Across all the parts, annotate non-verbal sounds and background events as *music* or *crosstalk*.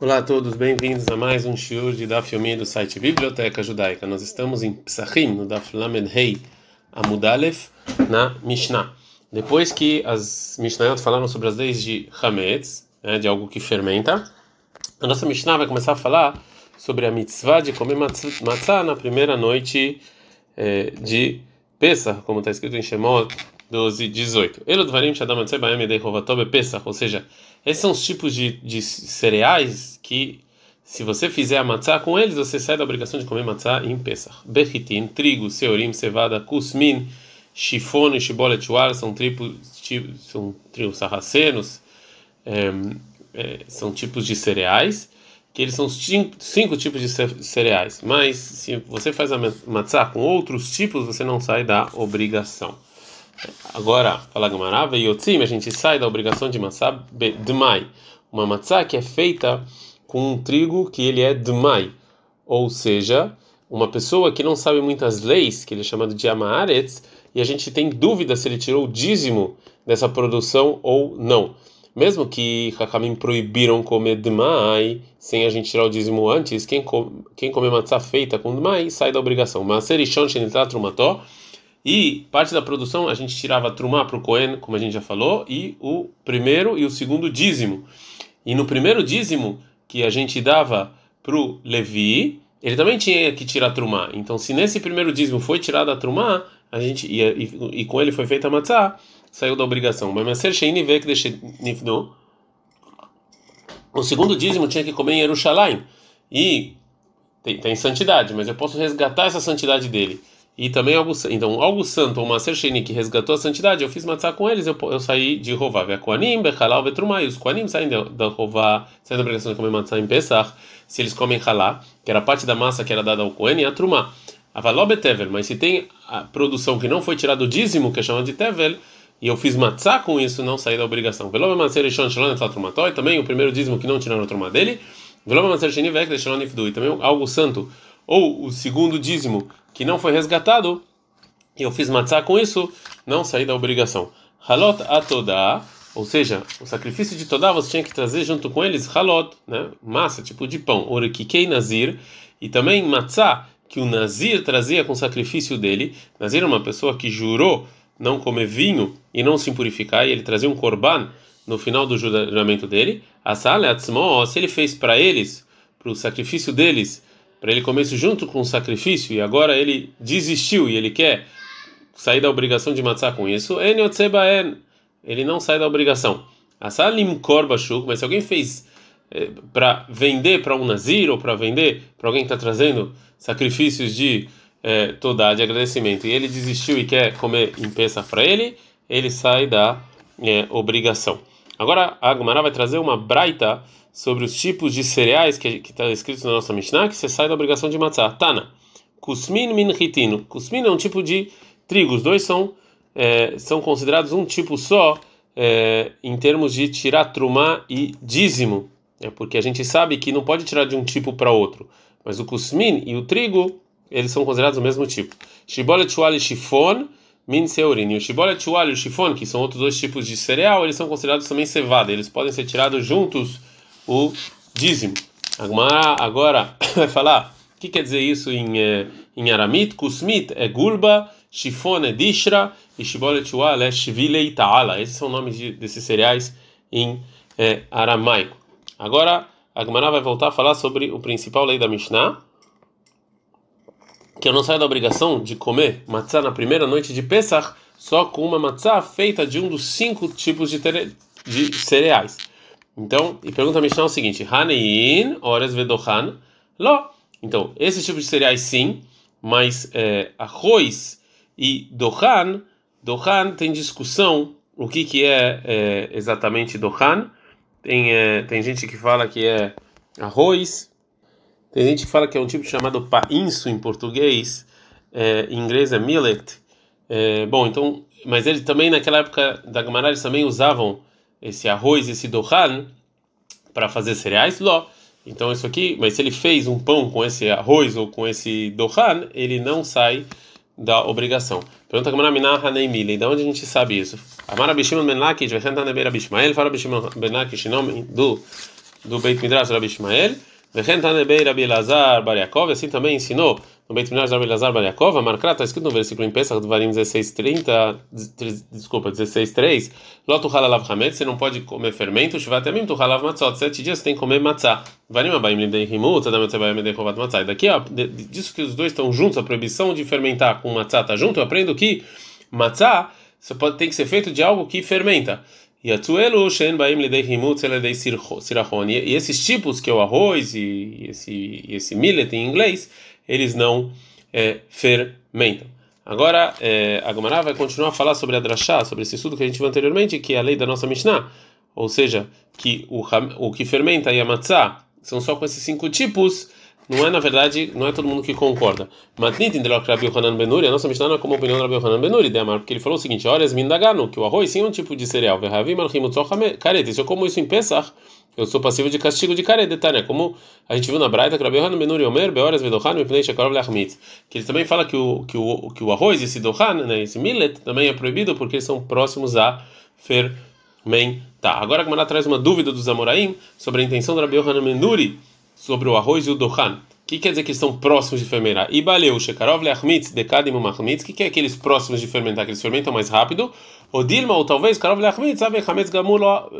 Olá a todos, bem-vindos a mais um shiur de Daf Yomi do site Biblioteca Judaica. Nós estamos em Psachim, no Daf Lamed Hei Amudalef, na Mishnah. Depois que as Mishnayot falaram sobre as leis de Hametz, né, de algo que fermenta, a nossa Mishnah vai começar a falar sobre a mitzvah de comer matzah na primeira noite eh, de Pesach, como está escrito em Shemot 12, 18. Elodvarim Shadam Atzebaem Edei Rovatobe Pesach, ou seja, esses são os tipos de, de cereais que, se você fizer a matzá com eles, você sai da obrigação de comer matzá em Pesach. Bechitin, trigo, seorim, cevada, kusmin, chifone, shibolet, são tripos, são trigos sarracenos, é, é, são tipos de cereais, que eles são cinco, cinco tipos de cereais. Mas se você faz a matzá com outros tipos, você não sai da obrigação. Agora, fala Gamarava e Yotzim, a gente sai da obrigação de matzá dmai. Uma matzá que é feita com um trigo que ele é dmai. Ou seja, uma pessoa que não sabe muitas leis, que ele é chamado de amaretz, e a gente tem dúvida se ele tirou o dízimo dessa produção ou não. Mesmo que Hakamim proibiram comer dmai sem a gente tirar o dízimo antes, quem, come, quem come matzá feita com dmai sai da obrigação. Mas serishon shenitrat trumató e parte da produção a gente tirava trumá para o Cohen, como a gente já falou, e o primeiro e o segundo dízimo. E no primeiro dízimo que a gente dava para o Levi, ele também tinha que tirar trumá. Então, se nesse primeiro dízimo foi tirada a trumá, a gente ia, e, e, com ele foi feita a matzá, saiu da obrigação. Mas. O segundo dízimo tinha que comer em Jerusalém. E tem, tem santidade, mas eu posso resgatar essa santidade dele e também algo então algo santo ou uma Sheni que resgatou a santidade eu fiz matzah com eles eu, eu saí de Rová ve Koanim bechalal vetrumá e os Koanim saem da, da Rová saem da obrigação de comer matzah em Pesach se eles comem halá que era parte da massa que era dada ao Kohen e a trumá. Avaló betevel mas se tem a produção que não foi tirada do dízimo que é chamado de tevel e eu fiz matzah com isso não saí da obrigação. Veló matzah shon shalom e também o primeiro dízimo que não tiraram a trumá dele. Veló matzah sheni vek shalom e também algo santo ou o segundo dízimo que não foi resgatado, e eu fiz matzá com isso, não saí da obrigação. Halot atodá, ou seja, o sacrifício de todá você tinha que trazer junto com eles halot, né? massa, tipo de pão, orekikei nazir, e também matzá, que o nazir trazia com o sacrifício dele. Nazir é uma pessoa que jurou não comer vinho e não se impurificar, e ele trazia um korban no final do juramento dele. A sala, se ele fez para eles, para o sacrifício deles, para ele comer isso junto com o sacrifício e agora ele desistiu e ele quer sair da obrigação de matzah com isso, ele não sai da obrigação. Asalim korbashuk, mas se alguém fez eh, para vender para um nazir ou para vender para alguém que está trazendo sacrifícios de eh, toda de agradecimento e ele desistiu e quer comer em peça para ele, ele sai da eh, obrigação. Agora a Agmará vai trazer uma braita sobre os tipos de cereais que está escrito na nossa Mishnah, que você sai da obrigação de matzah. Tana, kusmin min hitino. Kusmin é um tipo de trigo, os dois são, é, são considerados um tipo só é, em termos de tirar trumá e dízimo, é porque a gente sabe que não pode tirar de um tipo para outro, mas o kusmin e o trigo, eles são considerados o mesmo tipo. Shibolet shual e min seurin. E o shibolet shual e o shifon, que são outros dois tipos de cereal, eles são considerados também cevada, eles podem ser tirados juntos o dízimo. Agora *coughs* vai falar o que quer dizer isso em, eh, em aramit. Kusmit é gulba, shifon é dishra e shibolet é shvilei ta'ala. Esses são nomes de, desses cereais em é, aramaico. Agora a Gemara vai voltar a falar sobre o principal lei da Mishnah, que eu não saio da obrigação de comer matzah na primeira noite de Pesach só com uma matzah feita de um dos cinco tipos de, de cereais. Então, e pergunta a Mishnah o seguinte: Hanein, ores vedohan, lo. Então, esse tipo de cereais sim, mas é, arroz e dohan, dohan tem discussão o que que é, é exatamente dohan. Tem é, tem gente que fala que é arroz, tem gente que fala que é um tipo chamado painço em português, em inglês é millet. Bom, então, mas eles também naquela época da Gamara eles também usavam esse arroz, esse dohan, para fazer cereais? Ló. Então isso aqui, mas se ele fez um pão com esse arroz ou com esse dohan, ele não sai da obrigação. Pergunta como na Minah Haneimile, de onde a gente sabe isso? Amar Abishimon Ben Lakish, Vechentan Neber Abishmael, fala Abishimon Ben Lakish, em nome do do Beit Midrash Rabi. Assim também ensinou no Beit Midrash Rabi Yaakov, a Markrat está escrito no versículo em Pesach, Varim 16:30, desculpa, 16:3, Lotu Halalav você não pode comer fermento, Shvatamim Tu Halav Matzot, sete dias você tem que comer matzah. Varim Abaim Lidei Himut, Adam Tzebayim Lidei Chovat Matzah. E daqui, ó, disso que os dois estão juntos, a proibição de fermentar com matzah está junto, eu aprendo que matzah você pode, tem que ser feito de algo que fermenta. E esses tipos, que é o arroz e esse, esse millet em inglês, eles não é, fermentam. Agora, é, a Gomara vai continuar a falar sobre a drachá, sobre esse estudo que a gente viu anteriormente, que é a lei da nossa Mishnah. Ou seja, que o, o que fermenta e a matzah são só com esses cinco tipos não é, na verdade, não é todo mundo que concorda. Matnit indelok Rabi Yohanan Benuri, a nossa Mishnah não é como a opinião do Rabi Yohanan Benuri, porque ele falou o seguinte: Ores mindagano, que o arroz sim é um tipo de cereal. Verhavim karet. Se eu como isso em Pesach, eu sou passivo de castigo de karet, né? Como a gente viu na Braita, que Rabi Yohanan Benuri Omer, Beores vedochan, mipnei shekarov leachmitz. Que ele também fala que o, que o, que o arroz, esse dochan, né, esse millet, também é proibido porque eles são próximos a fermentar. Agora a Gemara traz uma dúvida dos Amoraim sobre a intenção do Rabi Yohanan Benuri sobre o arroz e o dohan. O que quer dizer que estão próximos de fermentar? E baleu, shekarov leachmitz, dekadim machmitz. O que é aqueles próximos de fermentar, que eles fermentam mais rápido? O dilma, ou talvez, karov leachmitz, ave chametz gamur lo...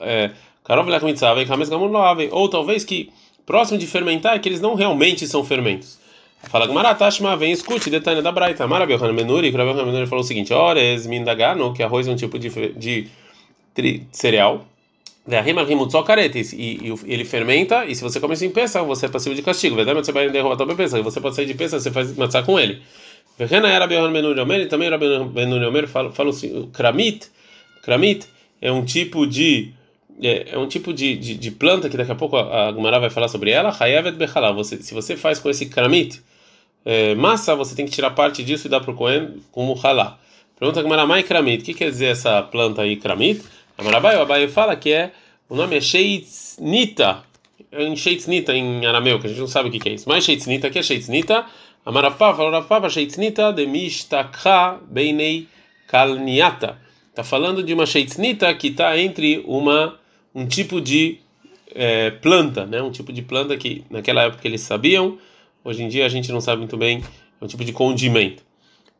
É, karov leachmitz, ave chametz gamur lo ave. Ou talvez que próximo de fermentar é que eles não realmente são fermentos. Fala Gumara, Tashma, vem escute, detalhe da Braita. Maravilha, Yohanan Benuri, que Benuri falou o seguinte: Ores mindagano, que arroz é um tipo de, de, de cereal. E, ele fermenta, e se você come isso em peça, você é passivo de castigo. Você vai derrubar a peça, você pode sair de peça, você faz matzah com ele. era e também Rabi Benuri Omer fala assim: kramit, kramit é um tipo de é, é um tipo de, de, de, planta que daqui a pouco a Gumara vai falar sobre ela. Hayavet bechalá. Se você faz com esse kramit é, massa, você tem que tirar parte disso e dar para o Kohen como halá. Pergunta a Gumara, mai kramit. O que quer dizer essa planta aí, kramit? Amarabai, o Abai fala que é o nome é Sheitznita, em Sheitznita em arameu, que a gente não sabe o que é isso. Mas Sheitznita, que é Sheitznita? Amarapá, falou Rapá, Sheitznita de Mishtakha Beinei Kalniata. Está falando de uma Sheitznita que está entre uma um tipo de é, planta, né? Um tipo de planta que naquela época eles sabiam, hoje em dia a gente não sabe muito bem, é um tipo de condimento.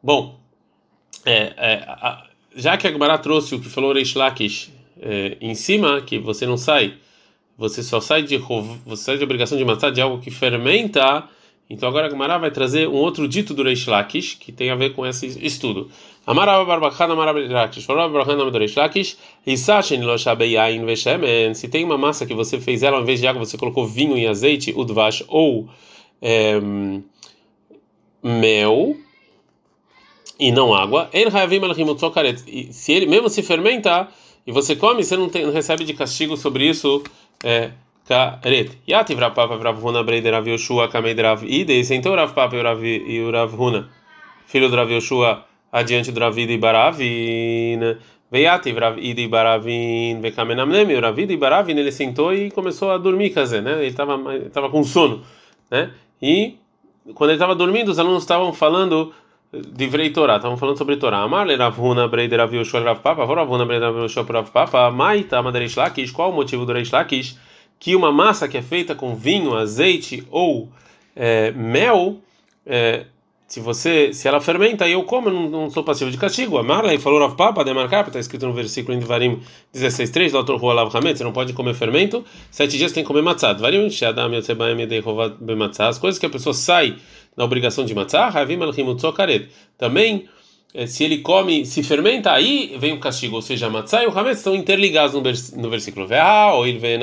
Bom, é, é, a, já que a Gemara trouxe o que falou Reish Lakish é, em cima, que você não sai, você só sai de você sai de obrigação de matar de algo que fermenta. Então agora a Gemara vai trazer um outro dito do Reish Lakish que tem a ver com esse estudo. Amarava barbachana marabilakish, falava barbachana do Reish Lakish, isashen lo shabeyain veshemen. Se tem uma massa que você fez ela ao invés de água, você colocou vinho e azeite, udvash ou é, mel e não água. Se ele mesmo se fermentar e você come, você não, tem, não recebe de castigo sobre isso. É, Karet. Yativ Rav Papa Rav Huna Breider Rav Yoshua Kamed Rav Ide. Sentou Rav Papa e o Rav Huna, filho do Rav Yoshua, adiante do Rav Ide e Baravin. Veiativ Rav Ide e Baravin. Vekamenamnem. O Rav Ide e Baravin ele sentou e começou a dormir, quer né? Ele estava tava com sono, né? E quando ele estava dormindo, os alunos estavam falando Divrei Torá, estavam falando sobre Torá. Amar Ravuna Breider Rav Yoshua Rav Papa, Ravuna Breider Rav Yoshua Rav Papa, Maita Madereish Lakish, qual o motivo do Reish Lakish? Que uma massa que é feita com vinho, azeite ou é, mel, é, se você, se ela fermenta e eu como, eu não, não sou passivo de castigo. Amarlei falou Rav Papa, demarcar, está escrito no versículo em Devarim 16:3, Doutor Rualav Hamet, você não pode comer fermento. Sete dias tem que comer matzah. Devarim Shadam Yotzebaim Yedei Rovat Bematzah. As coisas que a pessoa sai na obrigação de matzah, Havim Alchimut Karet. Também, eh, se ele come, se fermenta, aí vem o castigo, ou seja, a e o hametz estão interligados no, vers, no versículo. ou ele vem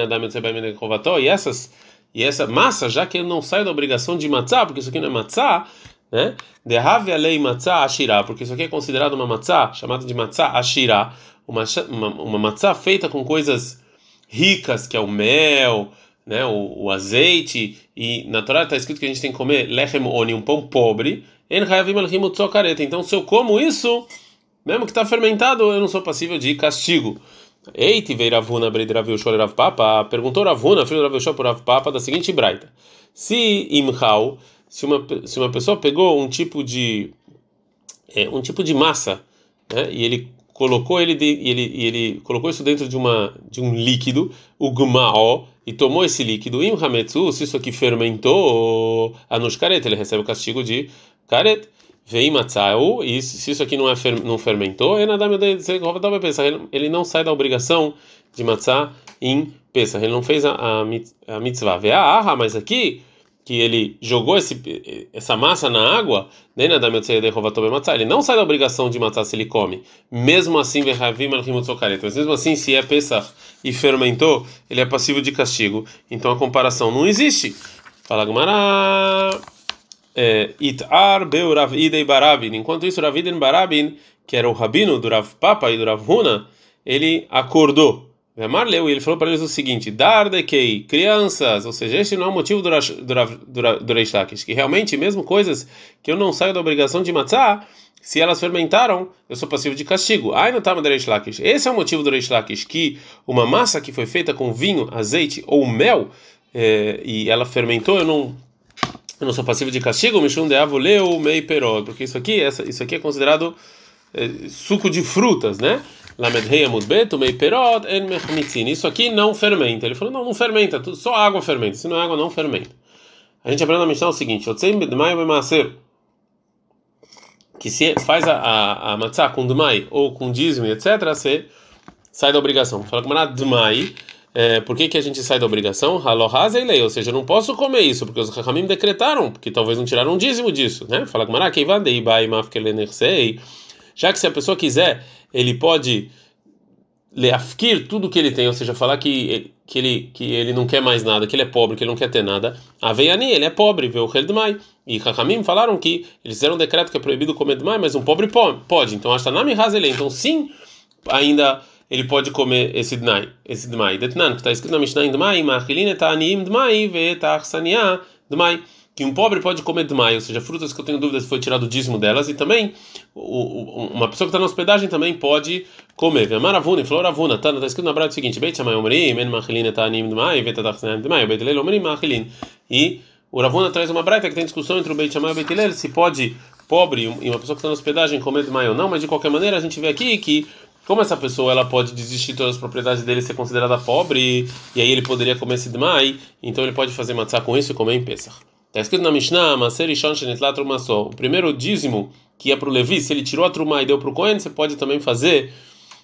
E essas e essa massa, já que ele não sai da obrigação de matzah, porque isso aqui não é matzah, né? A lei matzah ashirá, porque isso aqui é considerado uma matzah, chamada de matzah ashirá, uma, uma, uma feita com coisas ricas, que é o mel, né, o, o, azeite, e na Torá está escrito que a gente tem que comer lechem oni, um pão pobre, então se eu como isso, mesmo que está fermentado, eu não sou passível de castigo. Eite veio Ravuna Breidraviu Rav Papa, perguntou Ravuna, filho do Rav por Papa, da seguinte braita: Se imhal, se uma, se uma pessoa pegou um tipo de é, um tipo de massa, né, e ele colocou ele de, ele ele colocou isso dentro de uma de um líquido, o gmao, e tomou esse líquido, im hametsu, se isso aqui fermentou, anush karet, ele recebe o castigo de karet. Vem matzau, e se isso aqui não é não fermentou, ele não sai da obrigação de matzah em Pesach, ele não fez a, a, a mitzvah. Vê a mas aqui que ele jogou esse, essa massa na água, ele não sai da obrigação de matar se ele come. Mesmo assim, mas mesmo assim, se é Pesach e fermentou, ele é passivo de castigo. Então a comparação não existe. Fala Gumara. É, Itar beu Idei Barabin. Enquanto isso, Rav Idei Barabin, que era o rabino do Rav Papa e do Rav Huna, ele acordou. Vemar leu e ele falou para eles o seguinte: Dar de que crianças, ou seja, este não é o motivo do, do, do Reish Lakish, que realmente, mesmo coisas que eu não saio da obrigação de matar, se elas fermentaram, eu sou passivo de castigo. Ai, não tá do Reish Lakish. Esse é o motivo do Reish Lakish, que uma massa que foi feita com vinho, azeite ou mel, é, e ela fermentou, eu não. Eu não sou passivo de castigo, Mishum de Avuleu Mei Perod, porque isso aqui, essa, isso aqui é considerado é, suco de frutas, né? Isso aqui não fermenta. Ele falou: não, não fermenta, só água fermenta. Se não é água, não fermenta. A gente aprende na Mishnah o seguinte: que se faz a, a, a matzah com Dmai ou com dízimo, etc., você sai da obrigação. Fala com Dmai. É, por que, que a gente sai da obrigação? lei, ou seja, eu não posso comer isso, porque os Rahamim decretaram, porque talvez não tiraram um dízimo disso, né? Fala com Mará, já que se a pessoa quiser ele pode leafkir tudo que ele tem, ou seja, falar que, que, ele, que ele não quer mais nada, que ele é pobre, que ele não quer ter nada. Aveiani, ele é pobre, vê o Heldmai. E Hakamim falaram que eles fizeram um decreto que é proibido comer demais, mas um pobre pode. Então, hasta nami razele. Então, sim, ainda ele pode comer esse dmai, esse dmai. Detnan, que está escrito na Mishnah em dmai, ma'achilin et anim dmai, ve ta'achsania dmai que um pobre pode comer demais, ou seja, frutas que eu tenho dúvidas se foi tirado o dízimo delas, e também o, o, uma pessoa que está na hospedagem também pode comer. Maravuna, floravuna, tá, tá escrito na Braita o seguinte: Beit Shammai Omrim, En Machilin Etanim Demai, Vetadachsnem Demai, Beit Lel Omrim Machilin. E o Ravuna traz uma Braita que tem discussão entre o Beit Shammai e o Beit se pode pobre e uma pessoa que está na hospedagem comer demais ou não, mas de qualquer maneira a gente vê aqui que como essa pessoa ela pode desistir de todas as propriedades dele ser considerada pobre, e aí ele poderia comer esse demais, então ele pode fazer matzah com isso e comer em Pesach. Está escrito na Mishnah, Maser Ishon Shenetla Truma só. O primeiro dízimo que ia para o Levi, se ele tirou a Truma e deu para o Cohen, você pode também fazer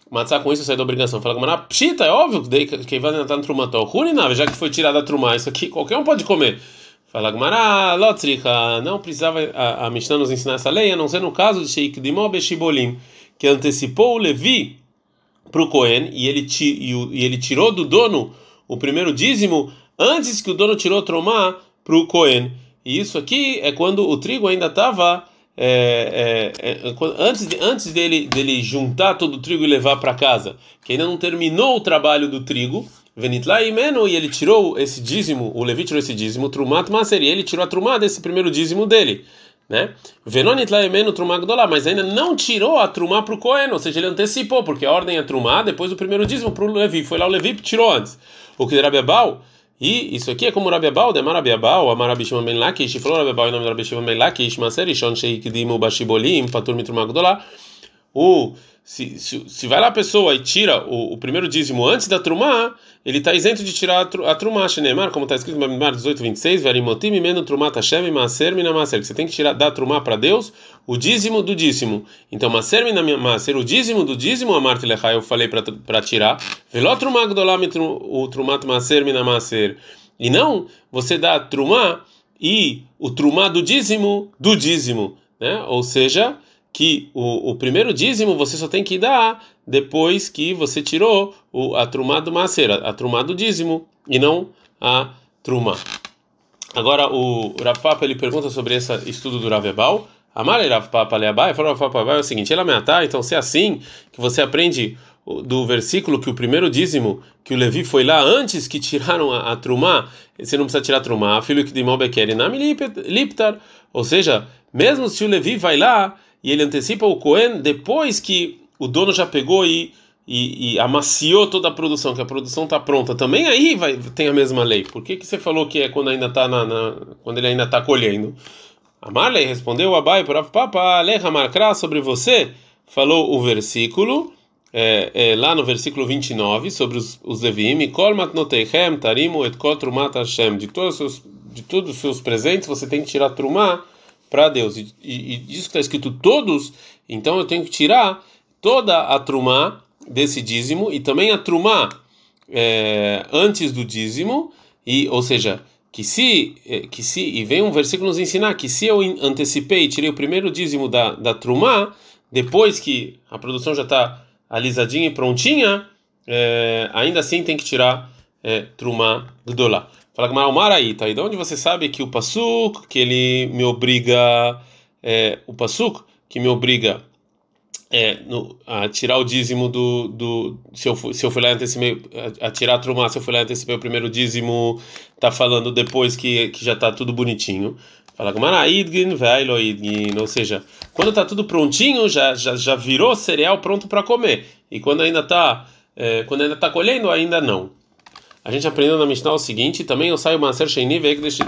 matzah com isso, sair da obrigação. Fala Gamara, pshita, é óbvio que vai entrar no Trumató. Runinave, já que foi tirada a Truma, isso aqui qualquer um pode comer. Fala Gamara, Lotrika, não precisava a, a Mishnah nos ensinar essa lei, a não ser no caso de Sheik Dimó Beshibolim, que antecipou o Levi para o Cohen e ele, e, e ele tirou do dono o primeiro dízimo antes que o dono tirou a Trumá para o Cohen. E isso aqui é quando o trigo ainda estava. É, é, é, antes, antes dele, dele juntar todo o trigo e levar para casa, que ainda não terminou o trabalho do trigo, Venitla e e ele tirou esse dízimo, o Levi tirou esse dízimo, Trumat Maser, e ele tirou a Trumá desse primeiro dízimo dele. Né? Venonitla e Meno Trumá mas ainda não tirou a Trumá para o Cohen, ou seja, ele antecipou, porque a ordem é Trumá, depois o primeiro dízimo para o Levi, foi lá o Levi tirou antes. O que Bebal e isso aqui é como Rabi Abal, Demar Rabi Abal, Amar Rabi Shimon Ben Lakish, falou Rabi Abal em nome de Rabi Shimon Ben Lakish, Maser Ishon Sheikdimu Bashibolim, Patur Mitrum Agdolá. O se, se, se vai lá a pessoa e tira o, o primeiro dízimo antes da trumá, ele está isento de tirar a, a trumá, como está escrito no Bamidbar 18, 26, Verimotim, Meno você tem que tirar da trumá para Deus o dízimo do dízimo. Então, Maser, o dízimo do dízimo, Amar Tilechai, eu falei para tirar, Veló Trumá Gdolam, o Trumat Maser. E não você dá trumá e o trumá do dízimo do dízimo, né? Ou seja, que o, o primeiro dízimo você só tem que dar depois que você tirou o, a trumá do a trumá do dízimo, e não a trumá. Agora o Rav Papa ele pergunta sobre esse estudo do Rav Ebal. Amar Rav Papa Leabai, falou Rav Papa é o seguinte, ele ameatar, então se é assim que você aprende do versículo que o primeiro dízimo que o Levi foi lá antes que tiraram a, a trumá, você não precisa tirar a trumá, filho que de Mobeker, liptar, ou seja, mesmo se o Levi vai lá e ele antecipa o Cohen depois que o dono já pegou e, e, e amaciou toda a produção, que a produção está pronta. Também aí vai, tem a mesma lei. Por que, que você falou que é quando ainda tá na, na quando ele ainda está colhendo? A Marley respondeu Abai para Papa Aleha Markra sobre você falou o versículo é, é, lá no versículo 29 sobre os, os Levim, Kol matnotechem tarimu et kol trumat Hashem. De todos os seus, de todos os seus presentes você tem que tirar trumá para Deus. E, e, e disso que está escrito todos, então eu tenho que tirar toda a trumá desse dízimo e também a trumá é, antes do dízimo e ou seja que se é, que se e vem um versículo nos ensinar que se eu antecipei e tirei o primeiro dízimo da da trumá depois que a produção já está alisadinha e prontinha é, ainda assim tem que tirar é, trumá gdolá fala que Omar aí tá aí. De onde você sabe que o pasuk que ele me obriga é, o pasuk que me obriga é, no, a tirar o dízimo do, do se eu se eu fui lá antecipei a, a tirar a trumá se eu fui lá antecipei o primeiro dízimo tá falando depois que, que já tá tudo bonitinho. Fala idgin idgin ou seja quando tá tudo prontinho já já, já virou cereal pronto para comer. E quando ainda tá é, quando ainda tá colhendo ainda não a gente aprendeu na Mishnah o seguinte também eu saio maser sheini ve'ekdesh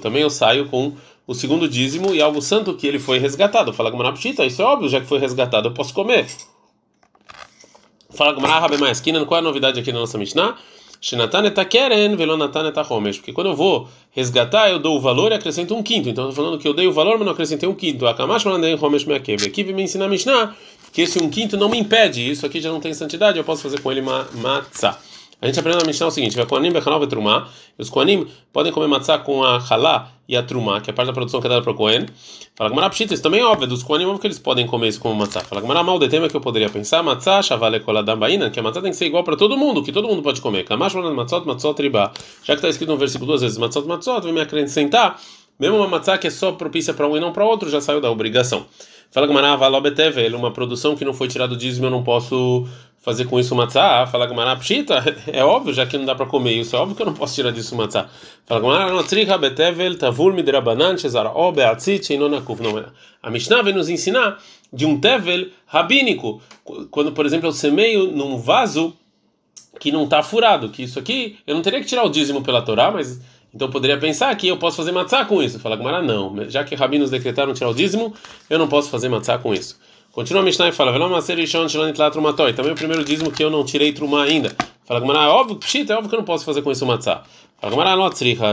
também eu saio com o segundo dízimo e algo santo que ele foi resgatado. Fala Gumara Pshita, isso é óbvio, já que foi resgatado, eu posso comer. Fala Gumara Rabe Maeskinan, qual é a novidade aqui na nossa Mishnah? Porque quando eu vou resgatar, eu dou o valor e acrescento um quinto. Então, estou falando que eu dei o valor, mas não acrescentei um quinto. Akamash malandei homesh meakev. Aqui me ensina a Mishnah que esse um quinto não me impede. Isso aqui já não tem santidade, eu posso fazer com ele matzah. A gente aprende na Mishnah o seguinte: Koanim bechanov trumá. Os Koanim podem comer matzá com a halá e a trumá, que é a parte da produção que é dada para o Kohen. Fala Gamara Pshita, isso também é óbvio. Dos Koanim, que eles podem comer isso como matzá. Fala Gamara mal de tema que eu poderia pensar: matzá, chavale koladam baina, que a matzá tem que ser igual para todo mundo, que todo mundo pode comer. Kamash matzot, matzot riba. Já que está escrito no versículo duas vezes matzot, matzot, vem me acrescentar. Mesmo uma matzá que é só propícia para um e não para outro, já saiu da obrigação. Fala Gamara, valobetevel, uma produção que não foi tirada do dízimo, eu não posso fazer com isso matzah, fala Gamara pshita, *laughs* é óbvio, já que não dá para comer isso, é óbvio que eu não posso tirar disso matzah. Fala Gamara, não tricha betevel tavul midrabanan shezara o beatzit sheinonakuf. Não, a Mishnah vem nos ensinar de um tevel rabínico, quando, por exemplo, eu semeio num vaso que não está furado, que isso aqui, eu não teria que tirar o dízimo pela Torá, mas então poderia pensar que eu posso fazer matzah com isso. Fala Gamara, não, já que rabinos decretaram tirar o dízimo, eu não posso fazer matzah com isso. Continua a Mishnah e fala: Também o primeiro dízimo que eu não tirei trumá ainda. Fala Gamara, é óbvio, pshita, é óbvio que eu não posso fazer com isso matzah. Fala Gamara, não atzriha,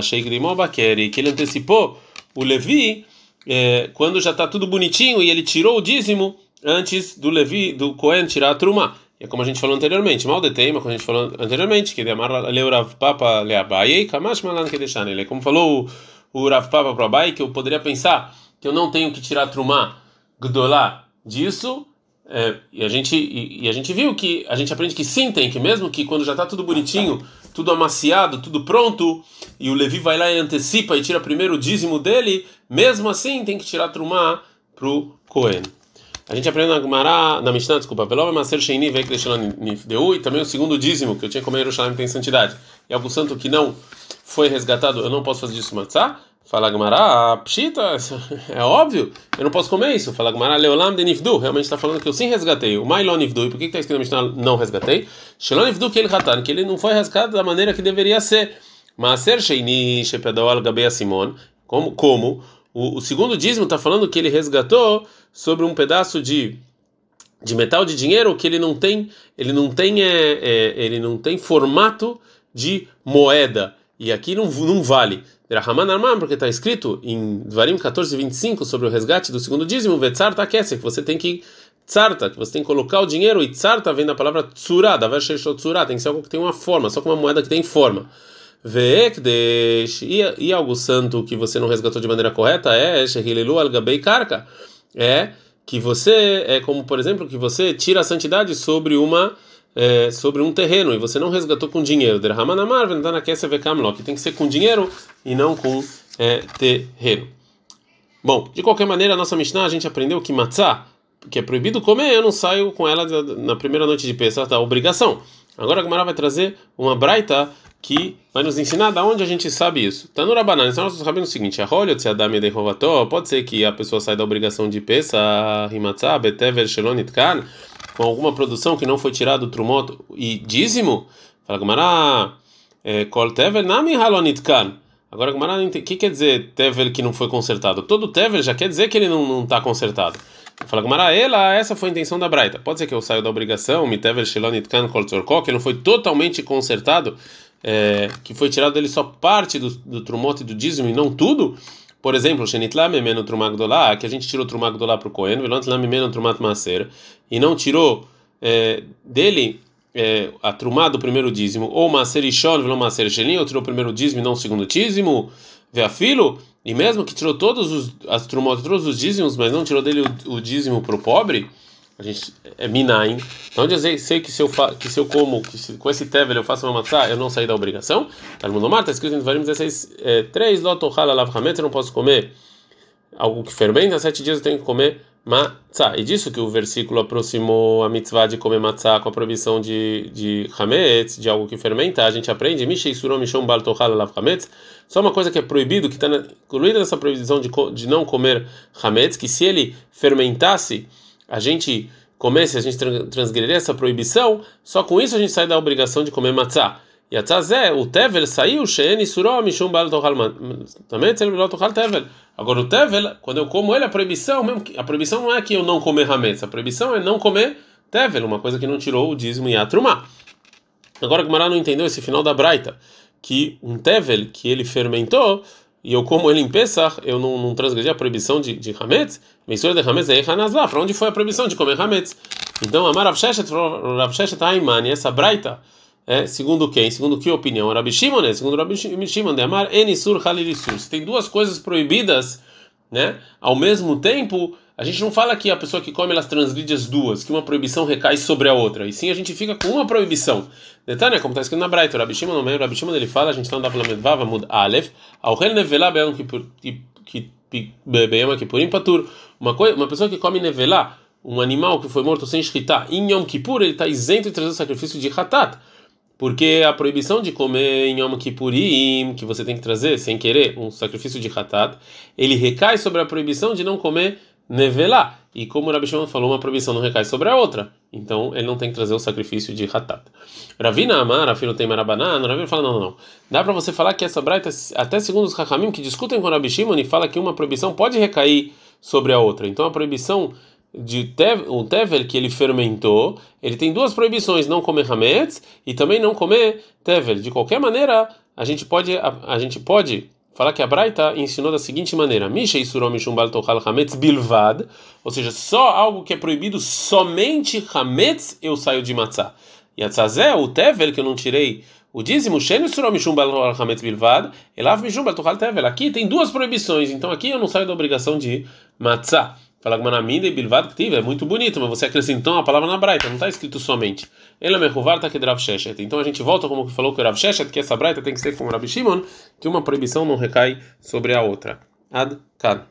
bakeri, que ele antecipou o Levi é, quando já está tudo bonitinho e ele tirou o dízimo antes do Levi, do Cohen, tirar a trumá. É como a gente falou anteriormente, mal detém, como a gente falou anteriormente, que amar leu Rav Papa leabai, kamash malan deixar nele. Como falou o, o Rav Papa para Abai, que eu poderia pensar que eu não tenho que tirar trumá gdolá disso, é, e, a gente, e, e, a gente viu que a gente aprende que sim tem, que mesmo que quando já está tudo bonitinho, tudo amaciado, tudo pronto, e o Levi vai lá e antecipa e tira primeiro o dízimo dele, mesmo assim tem que tirar trumá pro Cohen. A gente aprende na Gemara, na Mishnah, desculpa, Velova Maser Sheini Nifdeu, e também o segundo dízimo que eu tinha que comer em Jerusalém tem santidade. E algo santo que não foi resgatado, eu não posso fazer disso matzah? Fala Gmará, pshita, *laughs* é óbvio, eu não posso comer isso. Fala Gmará, leolam de nifdu, realmente está falando que eu sim resgatei. O mailon nifdu, e por que está escrito na Mishnah não resgatei? Shelon nifdu que ele ratan, que ele não foi resgatado da maneira que deveria ser. Maser sheini shepedal al gabei simon, como, como o, o segundo dízimo está falando que ele resgatou sobre um pedaço de de metal de dinheiro que ele não tem, ele não tem, é, é ele não tem formato de moeda. E aqui não, não vale. Rahaman Arman, porque está escrito em Dvarim 14, 25 sobre o resgate do segundo dízimo, Vetzarta Kesse, que você tem que tzarta, que você tem que colocar o dinheiro, e tzarta vem da palavra tsura, da tsura, tem que ser algo que tem uma forma, só com uma moeda que tem forma. Veekdesh, e algo santo que você não resgatou de maneira correta é Shehilelu al Gabei Karka, é que você, é como por exemplo, que você tira a santidade sobre uma é, sobre um terreno e você não resgatou com dinheiro. Que tem que ser com dinheiro e não com é, terreno. Bom, de qualquer maneira, a nossa Mishnah a gente aprendeu que matzah, que é proibido comer, eu não saio com ela na primeira noite de Pesach da obrigação. Agora a Gemara vai trazer uma braita que vai nos ensinar da onde a gente sabe isso. No Rabanan, então nós sabemos o seguinte: pode ser que a pessoa saia da obrigação de Pesach, Himatzah, Betever, Shelonit Kan, com alguma produção que não foi tirado do Trumot e dízimo, fala Gamara, é, Kol Tevel Nami Halonit Kan. Agora Gamara, o que quer dizer Tevel que não foi consertado? Todo Tevel já quer dizer que ele não está consertado. Fala Gamara, ela, essa foi a intenção da Braita. Pode ser que eu saia da obrigação, mitever shelonit kan kol que não foi totalmente consertado, é, que foi tirado dele só parte do, do trumote do dízimo e não tudo. Por exemplo, shenitla memeno trumagdolá, que a gente tirou trumagdolá para o Cohen, e não tirou é, dele é, a trumá do primeiro dízimo, ou maser ishon, velão maser shelim, ou tirou o primeiro dízimo e não o segundo dízimo, filo e mesmo que tirou todos os as trumot, todos os dízimos, mas não tirou dele o, o dízimo para o pobre, a gente é minain. Então eu sei, que se eu fa, que se eu como que se, com esse tevel eu faço uma matzá, eu não saí da obrigação. Talmud Omar está escrito em Devarim 16, é, 3 lotohala lav eu não posso comer algo que fermenta, sete dias eu tenho que comer matzá. E disso que o versículo aproximou a mitzvah de comer matzá com a proibição de, de hametz, de algo que fermenta, a gente aprende, só uma coisa que é proibido, que está incluída nessa proibição de, de não comer hametz, que se ele fermentasse, a gente comesse, a gente transgrediria essa proibição, só com isso a gente sai da obrigação de comer matzá. E a tzazé, o tevel saiu, sheeni surom mishum bal tohal também tohal tevel. Agora o tevel, quando eu como ele, a proibição, mesmo que, a proibição não é que eu não comer hametz, a proibição é não comer tevel, uma coisa que não tirou o dízimo e a trumá. Agora que Mará não entendeu esse final da braita que um tevel que ele fermentou e eu como ele em Pesach, eu não, não transgredi a proibição de, de Hametz, mensura de Hametz é Hanazlah, para onde foi a proibição de comer Hametz? Então, Amar Rav Sheshet, Rav Sheshet Aimani, essa braita, é, segundo quem? Segundo que opinião? Rabi Shimon, né? Segundo Rabi Shimon, de Amar Enisur Halilisur. Se tem duas coisas proibidas, né? Ao mesmo tempo, a gente não fala que a pessoa que come elas transgride as duas, que uma proibição recai sobre a outra. E sim a gente fica com uma proibição. Detalhe, como está escrito na Braita, o Rabi Shimon, no meio, Rabi Shimon ele fala, a gente está no Dafla Medvava, Mud Aleph, ao Rel Nevelá Be'am Kippurim Patur. Uma, coisa, uma pessoa que come Nevelá, um animal que foi morto sem shritá, em Yom Kippur, ele está isento de trazer o sacrifício de Hatat. Porque a proibição de comer em Yom Kippurim, que você tem que trazer sem querer um sacrifício de Hatat, ele recai sobre a proibição de não comer nevelá. E como o Rabi Shimon falou, uma proibição não recai sobre a outra. Então ele não tem que trazer o sacrifício de Hatat. Ravina Amar, filho tem Marabanan, Ravina fala: não, não, não. Dá para você falar que essa braita, até segundo os Rahamim, que discutem com o Rabi Shimon e fala que uma proibição pode recair sobre a outra. Então a proibição de tev, o tevel que ele fermentou, ele tem duas proibições: não comer hametz e também não comer tevel. De qualquer maneira, a gente pode, a, a gente pode Fala que a Braita ensinou da seguinte maneira: Mishei surom shumbal tochal hametz bilvad, ou seja, só algo que é proibido, somente hametz eu saio de matzah. E a tzazé, o tevel que eu não tirei o dízimo, sheni surom shumbal hametz bilvad, elav mishum tochal tevel. Aqui tem duas proibições, então aqui eu não saio da obrigação de matzah. Fala que e Bilvad Ktiv é muito bonito, mas você acrescentou uma palavra na Braita, não está escrito somente. Que Sheshet. Então a gente volta como falou que o Rav Sheshet, que essa Braita tem que ser como Rav Shimon, que uma proibição não recai sobre a outra. Ad Kad.